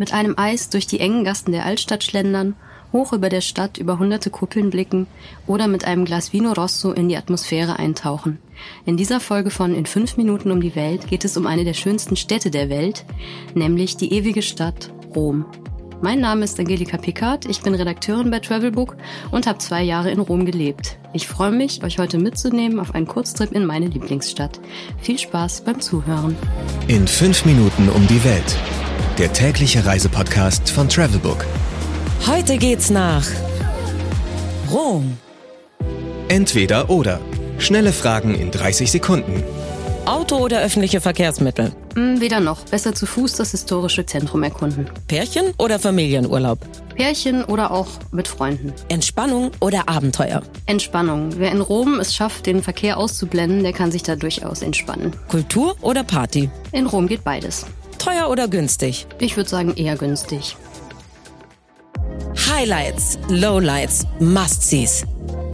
Mit einem Eis durch die engen Gassen der Altstadt schlendern, hoch über der Stadt über hunderte Kuppeln blicken oder mit einem Glas Vino Rosso in die Atmosphäre eintauchen. In dieser Folge von In fünf Minuten um die Welt geht es um eine der schönsten Städte der Welt, nämlich die ewige Stadt Rom. Mein Name ist Angelika Pickard, ich bin Redakteurin bei Travelbook und habe zwei Jahre in Rom gelebt. Ich freue mich, euch heute mitzunehmen auf einen Kurztrip in meine Lieblingsstadt. Viel Spaß beim Zuhören. In fünf Minuten um die Welt. Der tägliche Reisepodcast von Travelbook. Heute geht's nach Rom. Entweder oder. Schnelle Fragen in 30 Sekunden. Auto oder öffentliche Verkehrsmittel? Hm, weder noch. Besser zu Fuß das historische Zentrum erkunden. Pärchen oder Familienurlaub? Pärchen oder auch mit Freunden. Entspannung oder Abenteuer? Entspannung. Wer in Rom es schafft, den Verkehr auszublenden, der kann sich da durchaus entspannen. Kultur oder Party? In Rom geht beides. Teuer oder günstig? Ich würde sagen eher günstig. Highlights, Lowlights, Must-Sees.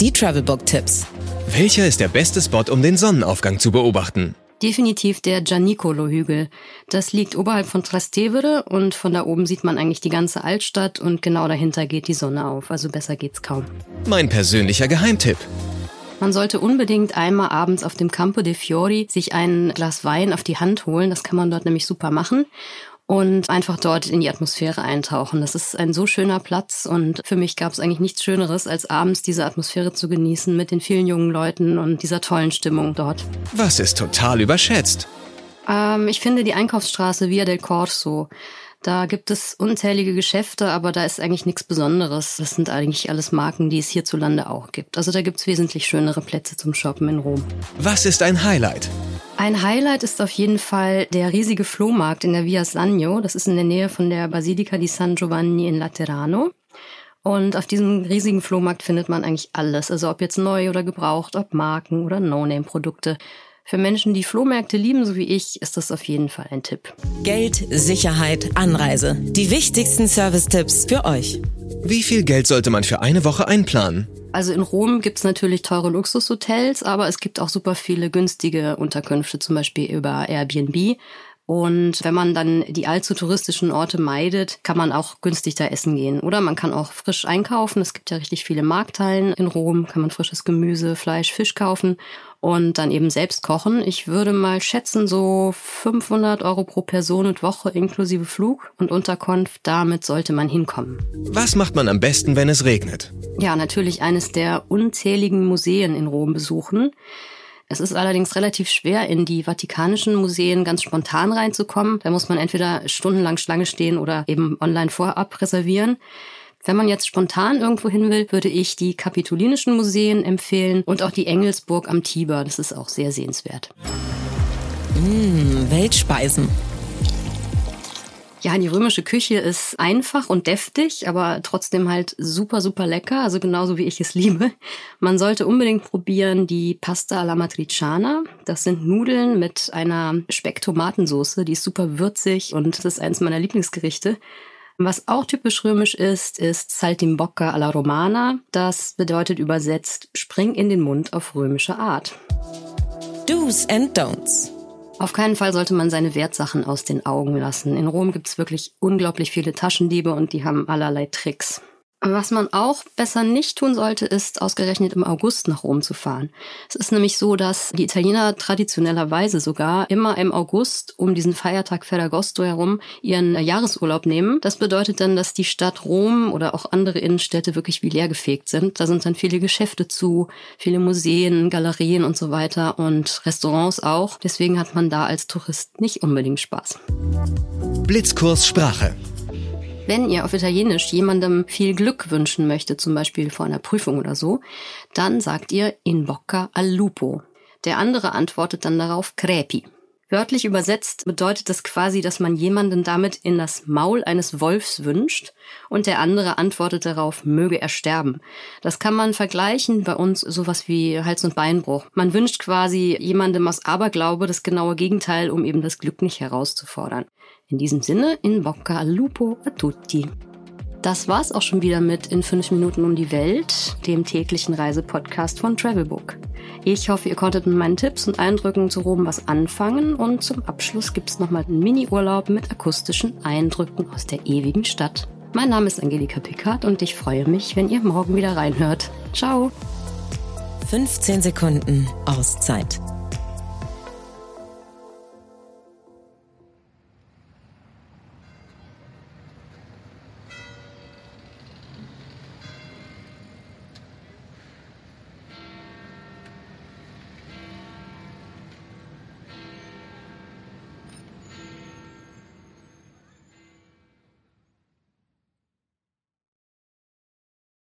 Die Travelbook-Tipps. Welcher ist der beste Spot, um den Sonnenaufgang zu beobachten? Definitiv der Gianicolo-Hügel. Das liegt oberhalb von Trastevere und von da oben sieht man eigentlich die ganze Altstadt und genau dahinter geht die Sonne auf. Also besser geht's kaum. Mein persönlicher Geheimtipp. Man sollte unbedingt einmal abends auf dem Campo dei Fiori sich ein Glas Wein auf die Hand holen. Das kann man dort nämlich super machen und einfach dort in die Atmosphäre eintauchen. Das ist ein so schöner Platz und für mich gab es eigentlich nichts Schöneres, als abends diese Atmosphäre zu genießen mit den vielen jungen Leuten und dieser tollen Stimmung dort. Was ist total überschätzt? Ähm, ich finde die Einkaufsstraße Via del Corso da gibt es unzählige Geschäfte, aber da ist eigentlich nichts Besonderes. Das sind eigentlich alles Marken, die es hierzulande auch gibt. Also da gibt es wesentlich schönere Plätze zum Shoppen in Rom. Was ist ein Highlight? Ein Highlight ist auf jeden Fall der riesige Flohmarkt in der Via Sannio. Das ist in der Nähe von der Basilica di San Giovanni in Laterano. Und auf diesem riesigen Flohmarkt findet man eigentlich alles. Also ob jetzt neu oder gebraucht, ob Marken oder No-Name-Produkte. Für Menschen, die Flohmärkte lieben, so wie ich, ist das auf jeden Fall ein Tipp. Geld, Sicherheit, Anreise. Die wichtigsten Service-Tipps für euch. Wie viel Geld sollte man für eine Woche einplanen? Also in Rom gibt's natürlich teure Luxushotels, aber es gibt auch super viele günstige Unterkünfte, zum Beispiel über Airbnb. Und wenn man dann die allzu touristischen Orte meidet, kann man auch günstig da essen gehen. Oder man kann auch frisch einkaufen. Es gibt ja richtig viele Markthallen in Rom, kann man frisches Gemüse, Fleisch, Fisch kaufen und dann eben selbst kochen. Ich würde mal schätzen, so 500 Euro pro Person und Woche inklusive Flug und Unterkunft. Damit sollte man hinkommen. Was macht man am besten, wenn es regnet? Ja, natürlich eines der unzähligen Museen in Rom besuchen. Es ist allerdings relativ schwer, in die vatikanischen Museen ganz spontan reinzukommen. Da muss man entweder stundenlang Schlange stehen oder eben online vorab reservieren. Wenn man jetzt spontan irgendwo hin will, würde ich die kapitolinischen Museen empfehlen und auch die Engelsburg am Tiber. Das ist auch sehr sehenswert. Mmh, Weltspeisen. Ja, die römische Küche ist einfach und deftig, aber trotzdem halt super, super lecker, also genauso wie ich es liebe. Man sollte unbedingt probieren die Pasta alla Matriciana. Das sind Nudeln mit einer Speck-Tomatensoße, die ist super würzig und das ist eins meiner Lieblingsgerichte. Was auch typisch römisch ist, ist Saltimbocca alla Romana. Das bedeutet übersetzt Spring in den Mund auf römische Art. Do's and Don'ts. Auf keinen Fall sollte man seine Wertsachen aus den Augen lassen. In Rom gibt es wirklich unglaublich viele Taschendiebe und die haben allerlei Tricks. Was man auch besser nicht tun sollte, ist ausgerechnet im August nach Rom zu fahren. Es ist nämlich so, dass die Italiener traditionellerweise sogar immer im August um diesen Feiertag Ferragosto herum ihren Jahresurlaub nehmen. Das bedeutet dann, dass die Stadt Rom oder auch andere Innenstädte wirklich wie leergefegt sind. Da sind dann viele Geschäfte zu, viele Museen, Galerien und so weiter und Restaurants auch. Deswegen hat man da als Tourist nicht unbedingt Spaß. Blitzkurs Sprache. Wenn ihr auf Italienisch jemandem viel Glück wünschen möchtet, zum Beispiel vor einer Prüfung oder so, dann sagt ihr in bocca al lupo. Der andere antwortet dann darauf crepi. Wörtlich übersetzt bedeutet das quasi, dass man jemanden damit in das Maul eines Wolfs wünscht und der andere antwortet darauf, möge er sterben. Das kann man vergleichen bei uns sowas wie Hals- und Beinbruch. Man wünscht quasi jemandem aus Aberglaube das genaue Gegenteil, um eben das Glück nicht herauszufordern. In diesem Sinne, in bocca al lupo a tutti. Das war's auch schon wieder mit In 5 Minuten um die Welt, dem täglichen Reisepodcast von Travelbook. Ich hoffe, ihr konntet mit meinen Tipps und Eindrücken zu Rom was anfangen und zum Abschluss gibt's nochmal einen Mini-Urlaub mit akustischen Eindrücken aus der ewigen Stadt. Mein Name ist Angelika Pickard und ich freue mich, wenn ihr morgen wieder reinhört. Ciao! 15 Sekunden Auszeit